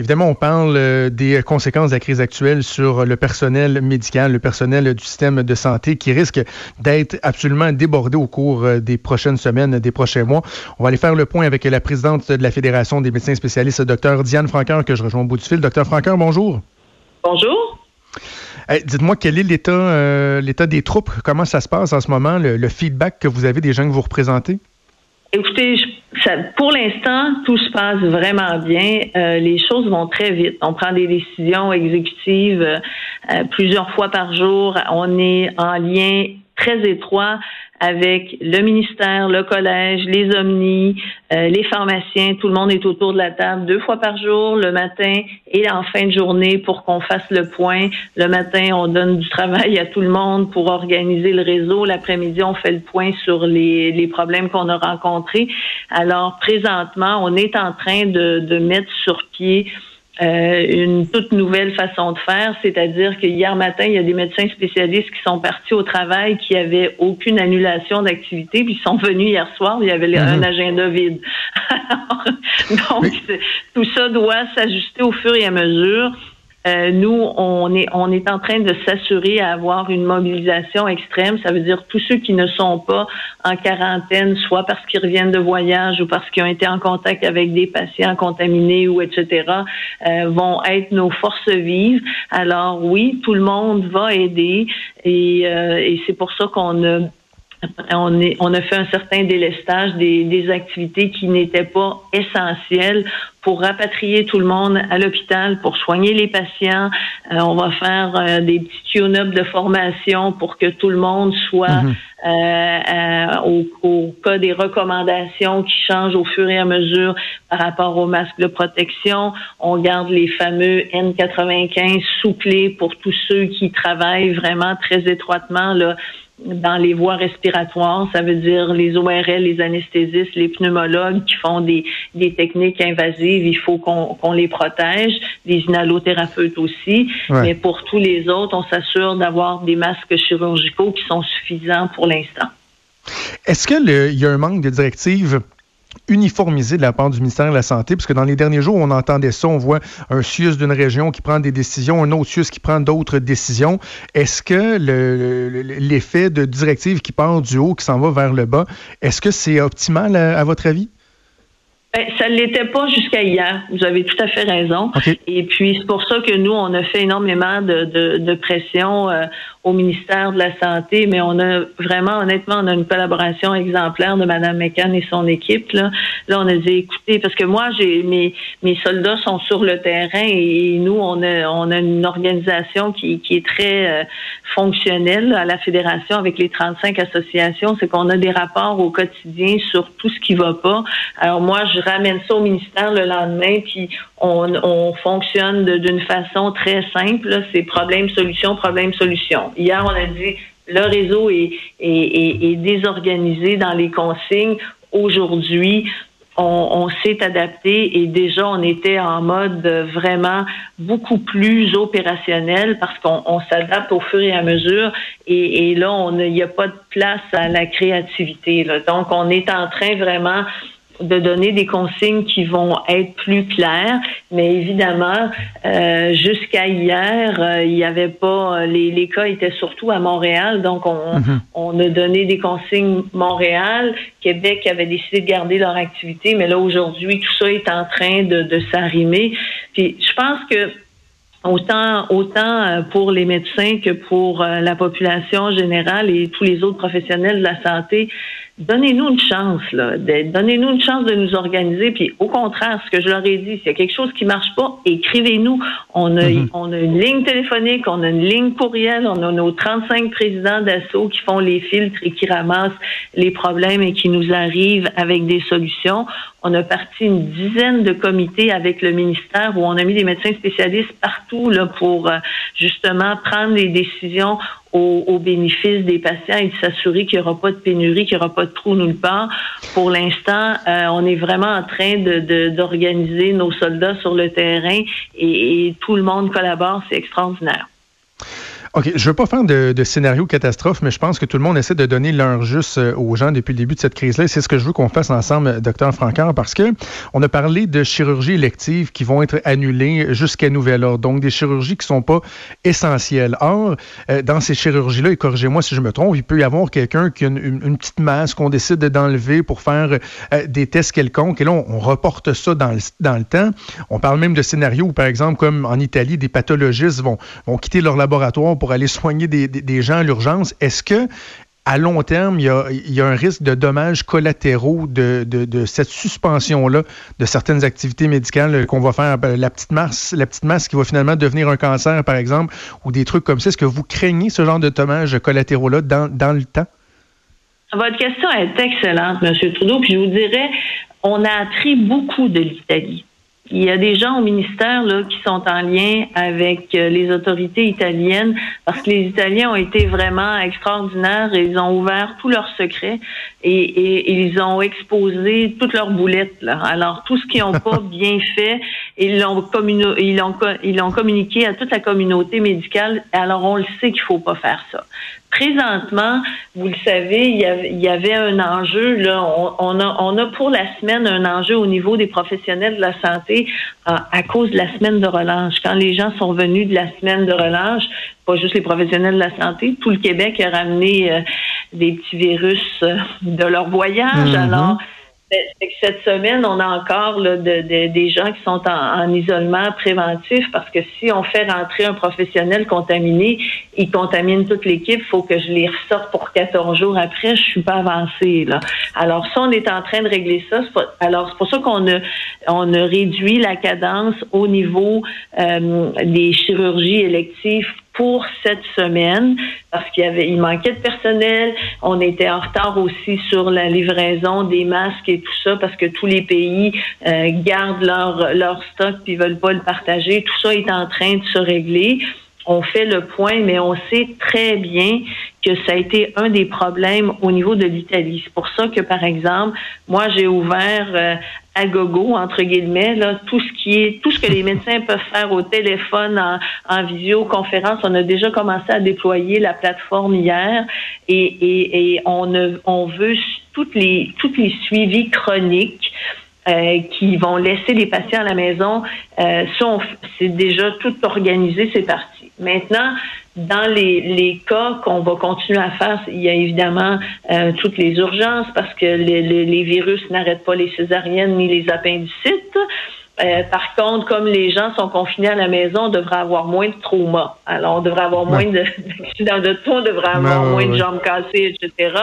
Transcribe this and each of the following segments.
Évidemment, on parle euh, des conséquences de la crise actuelle sur le personnel médical, le personnel du système de santé qui risque d'être absolument débordé au cours euh, des prochaines semaines, des prochains mois. On va aller faire le point avec la présidente de la Fédération des médecins spécialistes, Dr Diane Franqueur, que je rejoins au bout du fil. Dr Franqueur, bonjour. Bonjour. Dites-moi quel est l'état euh, l'état des troupes, comment ça se passe en ce moment, le feedback que vous avez des gens que vous représentez? Écoutez, pour l'instant, tout se passe vraiment bien. Euh, les choses vont très vite. On prend des décisions exécutives euh, plusieurs fois par jour. On est en lien très étroit avec le ministère, le collège, les omnis, euh, les pharmaciens. Tout le monde est autour de la table deux fois par jour, le matin et en fin de journée pour qu'on fasse le point. Le matin, on donne du travail à tout le monde pour organiser le réseau. L'après-midi, on fait le point sur les, les problèmes qu'on a rencontrés. Alors, présentement, on est en train de, de mettre sur pied euh, une toute nouvelle façon de faire, c'est-à-dire que hier matin, il y a des médecins spécialistes qui sont partis au travail qui avaient aucune annulation d'activité, puis ils sont venus hier soir, il y avait un mhm. agenda vide. donc, tout ça doit s'ajuster au fur et à mesure. Euh, nous, on est, on est en train de s'assurer à avoir une mobilisation extrême. Ça veut dire tous ceux qui ne sont pas en quarantaine, soit parce qu'ils reviennent de voyage ou parce qu'ils ont été en contact avec des patients contaminés ou etc., euh, vont être nos forces vives. Alors oui, tout le monde va aider et, euh, et c'est pour ça qu'on a on, est, on a fait un certain délestage des, des activités qui n'étaient pas essentielles pour rapatrier tout le monde à l'hôpital, pour soigner les patients. Euh, on va faire euh, des petits tune-up de formation pour que tout le monde soit mhm. euh, au, au, cas des recommandations qui changent au fur et à mesure par rapport aux masques de protection. On garde les fameux N95 souplés pour tous ceux qui travaillent vraiment très étroitement là, dans les voies respiratoires, ça veut dire les ORL, les anesthésistes, les pneumologues qui font des, des techniques invasives, il faut qu'on les protège, les inhalothérapeutes aussi. Mais pour tous les autres, on s'assure d'avoir des masques chirurgicaux qui sont suffisants pour l'instant. Est-ce qu'il y a un manque de directives uniformisé de la part du ministère de la Santé, parce que dans les derniers jours, on entendait ça, on voit un CIUS d'une région qui prend des décisions, un autre CIUS qui prend d'autres décisions. Est-ce que l'effet de directive qui part du haut, qui s'en va vers le bas, est-ce que c'est optimal à votre avis? Ben, ça ne l'était pas jusqu'à hier. Vous avez tout à fait raison. Et puis, c'est pour ça que nous, on a fait énormément de, de, de pression euh, au ministère de la Santé, mais on a vraiment, honnêtement, on a une collaboration exemplaire de Mme McCann et son équipe. Là, là on a dit, écoutez, parce que moi, j'ai mes, mes soldats sont sur le terrain et nous, on a, on a une organisation qui, qui est très euh, fonctionnelle à la Fédération avec les 35 associations. C'est qu'on a des rapports au quotidien sur tout ce qui va pas. Alors moi, je ramène ça au ministère le lendemain, puis on, on fonctionne d'une façon très simple. C'est problème-solution, problème-solution. Hier, on a dit le réseau est, est, est, désorganisé dans les consignes. Aujourd'hui, on, on s'est adapté et déjà on était en mode vraiment beaucoup plus opérationnel parce qu'on s'adapte au fur et à mesure et, et là il n'y a pas de place à la créativité. Là. Donc on est en train vraiment de donner des consignes qui vont être plus claires, mais évidemment, euh, jusqu'à hier, euh, il n'y avait pas les, les, cas étaient surtout à Montréal, donc on, mhm. on a donné des consignes Montréal, Québec avait décidé de garder leur activité, mais là aujourd'hui, tout ça est en train de, de s'arrimer. Puis je pense que autant autant euh, pour les médecins que pour la population générale et tous les autres professionnels de la santé, donnez-nous une chance, là. Donnez-nous une chance de nous organiser. Puis au contraire, ce que je leur ai dit, s'il y a quelque chose qui marche pas, écrivez-nous. On a, mhm. on a une ligne téléphonique, on a une ligne courriel, on a nos 35 présidents d'assaut qui font les filtres et qui ramassent les problèmes et qui nous arrivent avec des solutions. On a parti une dizaine de comités avec le ministère où on a mis des médecins spécialistes partout là, pour euh, justement prendre les décisions au, bénéfice des patients et de s'assurer qu'il n'y aura pas de pénurie, qu'il n'y aura pas de trou nulle part. Pour l'instant, euh, on est vraiment en train d'organiser de, nos soldats sur le terrain et tout le monde collabore. C'est extraordinaire. OK, je veux pas faire de, scénario catastrophe, mais je pense que tout le monde essaie de donner l'heure juste euh, aux gens depuis le début de cette crise-là. C'est ce que je veux qu'on fasse ensemble, docteur Francard, parce que on a parlé de chirurgies électives qui vont être annulées jusqu'à nouvel ordre. Donc, des chirurgies qui sont pas essentielles. Or, euh, dans ces chirurgies-là, et corrigez-moi si je me trompe, il peut y avoir quelqu'un qui a une, petite masse qu'on décide d'enlever pour faire euh, des tests quelconques. Et là, on, reporte ça dans le, dans le temps. On parle même de scénarios où, par exemple, comme en Italie, des pathologistes vont, vont quitter leur laboratoire pour aller soigner des, gens à l'urgence. Est-ce que à long terme, il y, a, un risque de dommages collatéraux de, cette suspension-là de certaines activités médicales qu'on va faire, ben, la petite masse, la petite masse qui va finalement devenir un cancer, par exemple, ou des trucs comme ça? Est-ce que vous craignez ce genre de dommages collatéraux-là dans, dans le temps? Votre question est excellente, M. Trudeau. Puis je vous dirais, on a appris beaucoup de l'Italie. Il y a des gens au ministère là, qui sont en lien avec euh, les autorités italiennes parce que les Italiens ont été vraiment extraordinaires et ils ont ouvert tous leurs secrets et, ils ont exposé toutes leurs boulettes. Là. Alors, tout ce qu'ils n'ont pas bien fait, ils l'ont ils l'ont ils l'ont communiqué à toute la communauté médicale. Alors, on le sait qu'il faut pas faire ça. Présentement, vous le savez, il y avait, un enjeu. Là, on, a, on a pour la semaine un enjeu au niveau des professionnels de la santé à, cause de la semaine de relâche. Quand les gens sont venus de la semaine de relâche, pas juste les professionnels de la santé, tout le Québec a ramené euh, des petits virus euh, de leur voyage. Mm-hmm. Alors, cette semaine, on a encore des gens qui sont en, isolement préventif parce que si on fait rentrer un professionnel contaminé, il contamine toute l'équipe, il faut que je les ressorte pour 14 jours après, je suis pas avancée. Là. Alors ça, on est en train de régler ça. alors c'est pour ça qu'on a, on a réduit la cadence au niveau euh, des chirurgies électives pour cette semaine parce qu'il y avait il manquait de personnel, on était en retard aussi sur la livraison des masques et tout ça parce que tous les pays euh, gardent leur leur stock puis veulent pas le partager, tout ça est en train de se régler. On fait le point, mais on sait très bien que ça a été un des problèmes au niveau de l'Italie. C'est pour ça que, par exemple, moi, j'ai ouvert euh, à gogo, entre guillemets, là, tout ce qui est, tout ce que les médecins peuvent faire au téléphone, en, en visioconférence. On a déjà commencé à déployer la plateforme hier et, et, et on, on veut toutes les, toutes les suivis chroniques euh, qui vont laisser les patients à la maison. Euh, c'est déjà tout organisé, c'est parti. Maintenant, dans les, les cas qu'on va continuer à faire, il y a évidemment euh, toutes les urgences parce que les, les, virus n'arrêtent pas les césariennes ni les appendicites. Euh, par contre, comme les gens sont confinés à la maison, on devrait avoir moins de traumas. Alors, on devrait avoir moins d'accidents de tout, on devrait avoir moins de jambes cassées, etc.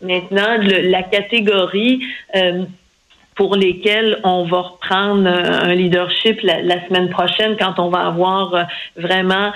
Maintenant, la catégorie euh, pour lesquels on va reprendre un leadership la, la, semaine prochaine quand on va avoir vraiment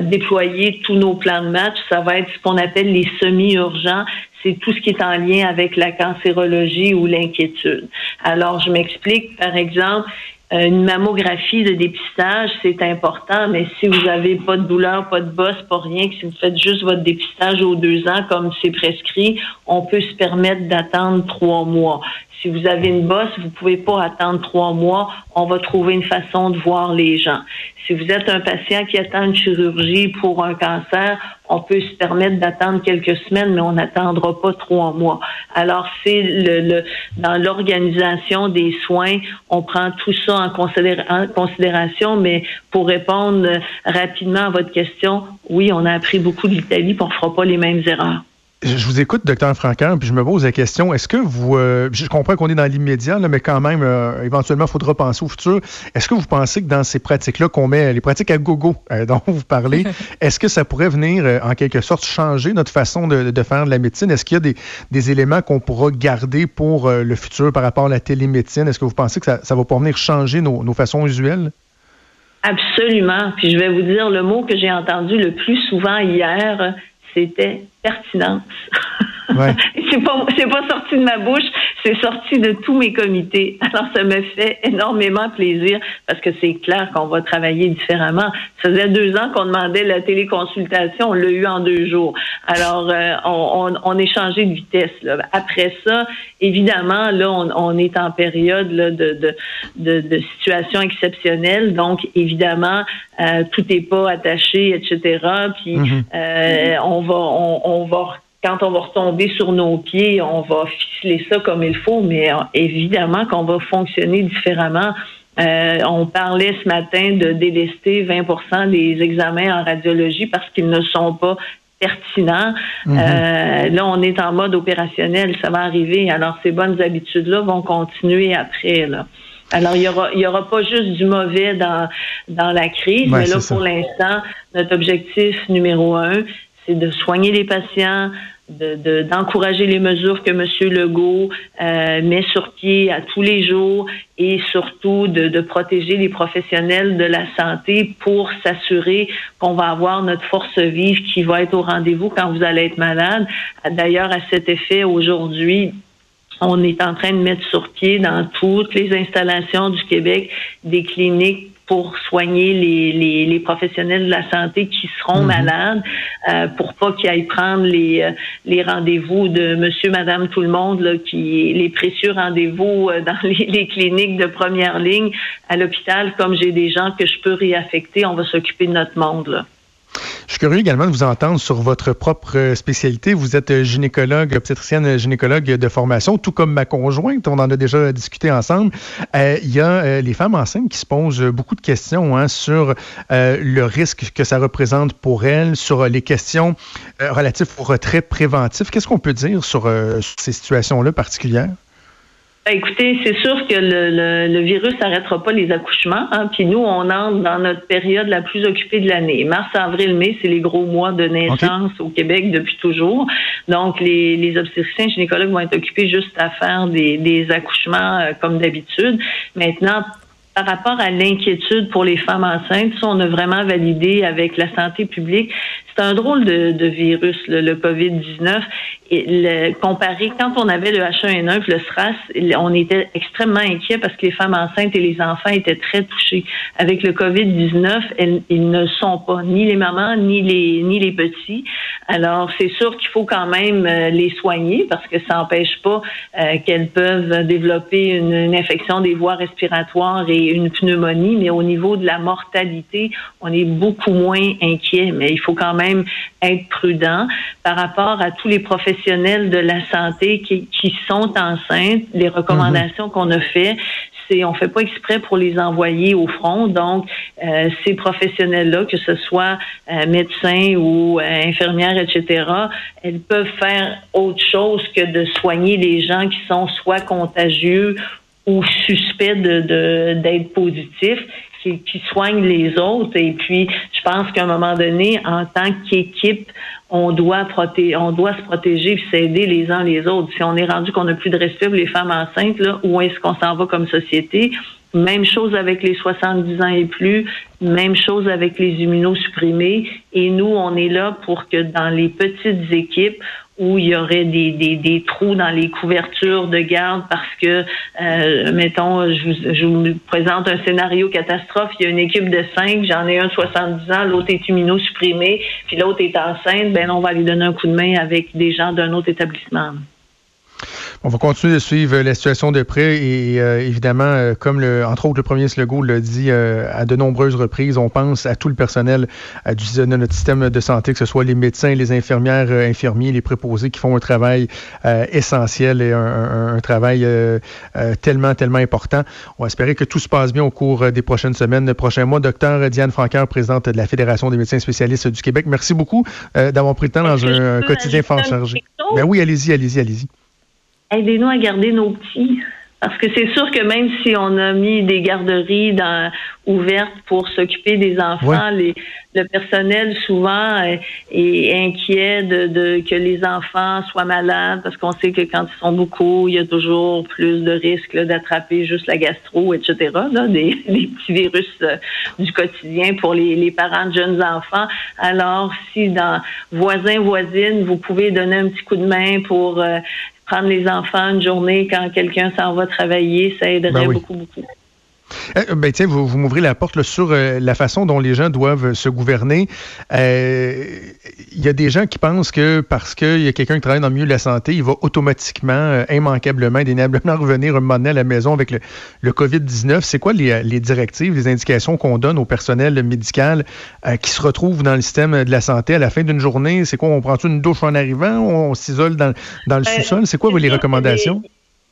déployer tous nos plans de match. Ça va être ce qu'on appelle les semi-urgents. C'est tout ce qui est en lien avec la cancérologie ou l'inquiétude. Alors, je m'explique. Par exemple, une mammographie de dépistage, c'est important, mais si vous avez pas de douleur, pas de bosse, pas rien, que si vous faites juste votre dépistage aux deux ans comme c'est prescrit, on peut se permettre d'attendre trois mois. Si vous avez une bosse, vous pouvez pas attendre trois mois. On va trouver une façon de voir les gens. Si vous êtes un patient qui attend une chirurgie pour un cancer, on peut se permettre d'attendre quelques semaines, mais on n'attendra pas trois mois. Alors, c'est le, dans l'organisation des soins, on prend tout ça en, considération, mais pour répondre rapidement à votre question, oui, on a appris beaucoup de l'Italie, on ne fera pas les mêmes erreurs. Je vous écoute, docteur Franquin, puis je me pose la question, est-ce que vous, euh, je comprends qu'on est dans l'immédiat, mais quand même, euh, éventuellement, il faudra penser au futur. Est-ce que vous pensez que dans ces pratiques-là qu'on met, les pratiques à gogo euh, dont vous parlez, est-ce que ça pourrait venir, en quelque sorte, changer notre façon de, faire de la médecine? Est-ce qu'il y a des, éléments qu'on pourra garder pour le futur par rapport à la télémédecine? Est-ce que vous pensez que ça, ça va pas venir changer nos, nos façons usuelles? Absolument. Puis je vais vous dire le mot que j'ai entendu le plus souvent hier, c'était pertinence. c'est pas c'est pas sorti de ma bouche, c'est sorti de tous mes comités. Alors ça me fait énormément plaisir parce que c'est clair qu'on va travailler différemment. Ça faisait deux ans qu'on demandait la téléconsultation, on l'a eu en deux jours. Alors euh, on, on, est changé de vitesse. Là. Après ça, évidemment, là on, on est en période là, de, de, de, de, situation exceptionnelle, donc évidemment euh, tout n'est pas attaché, etc. Puis mm-hmm. euh, on va on, on va quand on va retomber sur nos pieds, on va ficeler ça comme il faut, mais euh, évidemment qu'on va fonctionner différemment. Euh, on parlait ce matin de délester 20% des examens en radiologie parce qu'ils ne sont pas pertinents. Mhm. Euh, là, on est en mode opérationnel, ça va arriver. Alors, ces bonnes habitudes-là vont continuer après. Là. Alors, il y aura, y aura pas juste du mauvais dans, dans la crise, mais là, pour l'instant, notre objectif numéro un, c'est de soigner les patients, d'encourager de, les mesures que M. Legault euh, met sur pied à tous les jours et surtout de, de protéger les professionnels de la santé pour s'assurer qu'on va avoir notre force vive qui va être au rendez-vous quand vous allez être malade. D'ailleurs, à cet effet, aujourd'hui, on est en train de mettre sur pied dans toutes les installations du Québec des cliniques pour soigner les, les, professionnels de la santé qui seront mhm. malades, euh, pour pas qu'ils aillent prendre les, euh, les rendez-vous de monsieur, madame, tout le monde, là, qui les précieux rendez-vous euh, dans les, les, cliniques de première ligne à l'hôpital, comme j'ai des gens que je peux réaffecter, on va s'occuper de notre monde. Là. Je suis curieux également de vous entendre sur votre propre spécialité. Vous êtes gynécologue, obstétricienne gynécologue de formation, tout comme ma conjointe. On en a déjà discuté ensemble. Euh, il y a euh, les femmes enceintes qui se posent beaucoup de questions hein, sur euh, le risque que ça représente pour elles, sur les questions relatives au retrait préventif. Qu'est-ce qu'on peut dire sur ces situations-là particulières? Ben, écoutez, c'est sûr que le, le, virus n'arrêtera pas les accouchements. Hein, puis nous, on entre dans notre période la plus occupée de l'année. Mars, avril, mai, c'est les gros mois de naissance au Québec depuis toujours. Donc, les, les obstétriciens gynécologues vont être occupés juste à faire des, des accouchements euh, comme d'habitude. Maintenant, par rapport à l'inquiétude pour les femmes enceintes, ça, on a vraiment validé avec la santé publique. C'est un drôle de, de virus, le, le COVID-19 le, comparé, quand on avait le H1N1 le SRAS, on était extrêmement inquiet parce que les femmes enceintes et les enfants étaient très touchés. Avec le COVID-19, ils ne sont pas ni les mamans ni les ni les petits. Alors c'est sûr qu'il faut quand même euh, les soigner parce que ça n'empêche pas euh, qu'elles peuvent développer une, une, infection des voies respiratoires et une pneumonie, mais au niveau de la mortalité, on est beaucoup moins inquiet. Mais il faut quand même être prudent par rapport à tous les professionnels de la santé qui, qui sont enceintes, les recommandations qu'on a fait, c'est on fait pas exprès pour les envoyer au front. Donc, euh, ces professionnels-là, que ce soit euh, médecins ou euh, infirmières, etc., elles peuvent faire autre chose que de soigner les gens qui sont soit contagieux ou suspects de d'être positifs qui, qui soignent les autres. Et puis, je pense qu'à un moment donné, en tant qu'équipe, on doit protéger, on doit se protéger et s'aider les uns les autres. Si on est rendu qu'on n'a plus de respect pour les femmes enceintes, là, où est-ce qu'on s'en va comme société? Même chose avec les 70 ans et plus, même chose avec les immunosupprimés. Et nous, on est là pour que dans les petites équipes, où il y aurait des, des, des, trous dans les couvertures de garde parce que, euh, mettons, je vous, je vous, présente un scénario catastrophe, il y a une équipe de cinq, j'en ai un de 70 ans, l'autre est immunosupprimé, puis l'autre est enceinte, ben on va lui donner un coup de main avec des gens d'un autre établissement. On va continuer de suivre la situation de près et euh, évidemment, euh, comme le, entre autres le premier Slego l'a dit euh, à de nombreuses reprises, on pense à tout le personnel du, de notre système de santé, que ce soit les médecins, les infirmières, infirmiers, les préposés qui font un travail essentiel et un, un travail tellement, tellement important. On va espérer que tout se passe bien au cours des prochaines semaines, des prochains mois. Docteur Diane Francaire, présidente de la Fédération des médecins spécialistes du Québec, merci beaucoup d'avoir pris le temps dans un, un quotidien fort chargé. Ben oui, allez-y, allez-y, allez-y. Aidez-nous à garder nos petits. Parce que c'est sûr que même si on a mis des garderies dans, ouvertes pour s'occuper des enfants, les, le personnel souvent est, inquiet de, de, que les enfants soient malades parce qu'on sait que quand ils sont beaucoup, il y a toujours plus de risques d'attraper juste la gastro, etc. Là, des, des petits virus euh, du quotidien pour les, les parents de jeunes enfants. Alors, si dans voisins, voisines, vous pouvez donner un petit coup de main pour euh, prendre les enfants une journée quand quelqu'un s'en va travailler, ça aiderait ben beaucoup, beaucoup. Euh, ben, tiens, vous, vous m'ouvrez la porte sur euh, la façon dont les gens doivent se gouverner. Euh, il y a des gens qui pensent que parce qu'il y a quelqu'un qui travaille dans le milieu de la santé, il va automatiquement, immanquablement, indéniablement revenir un moment donné à la maison avec le, COVID-19. C'est quoi les, directives, les indications qu'on donne au personnel médical qui se retrouve dans le système de la santé à la fin d'une journée? C'est quoi? On prend une douche en arrivant? On s'isole dans, dans le sous-sol? C'est quoi les recommandations?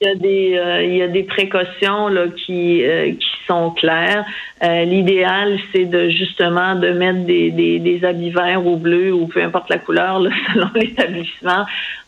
Il y a des, euh, il y a des précautions là, qui, euh, qui sont claires. Euh, l'idéal, c'est de justement de mettre des, des, des habits verts ou bleus ou peu importe la couleur selon l'établissement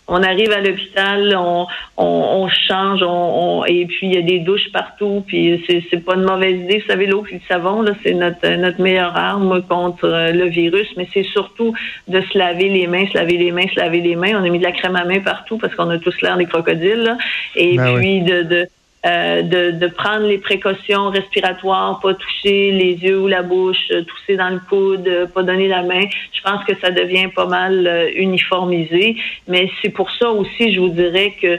on arrive à l'hôpital, on, on, change, on, et puis il y a des douches partout, puis c'est, pas une mauvaise idée. Vous savez, l'eau et le savon, là, c'est notre, notre meilleure arme contre euh, le virus, mais c'est surtout de se laver les mains, se laver les mains, se laver les mains. On a mis de la crème à main partout parce qu'on a tous l'air des crocodiles, et ben puis de, de euh, de, de, prendre les précautions respiratoires, pas toucher les yeux ou la bouche, euh, tousser dans le coude, euh, pas donner la main. Je pense que ça devient pas mal uniformisé. Mais c'est pour ça aussi, je vous dirais que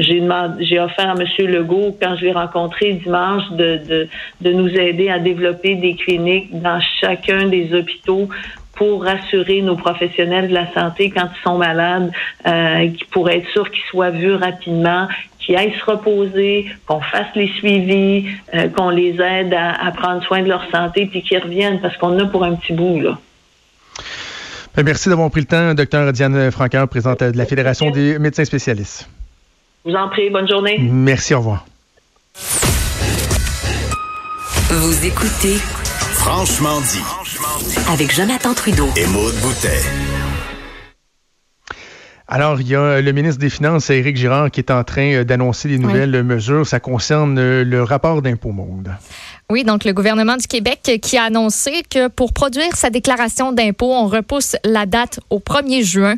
j'ai j'ai offert à M. Legault, quand je l'ai rencontré dimanche, de, de, de nous aider à développer des cliniques dans chacun des hôpitaux pour rassurer nos professionnels de la santé quand ils sont malades, euh, pour être sûr qu'ils soient vus rapidement, qu'ils aillent se reposer, qu'on fasse les suivis, euh, qu'on les aide à, prendre soin de leur santé, puis qu'ils reviennent parce qu'on a pour un petit bout là. Ben, merci d'avoir pris le temps, docteur Diane Franqueur, présidente de la Fédération des médecins spécialistes. Je vous en prie, bonne journée. Merci, au revoir. Vous écoutez Franchement dit avec Jonathan Trudeau et Maude Boutet. Alors, il y a le ministre des Finances, Éric Girard, qui est en train euh, d'annoncer des nouvelles mesures. Ça concerne euh, le rapport d'impôt monde. Oui, donc le gouvernement du Québec qui a annoncé que pour produire sa déclaration d'impôt, on repousse la date au 1er juin.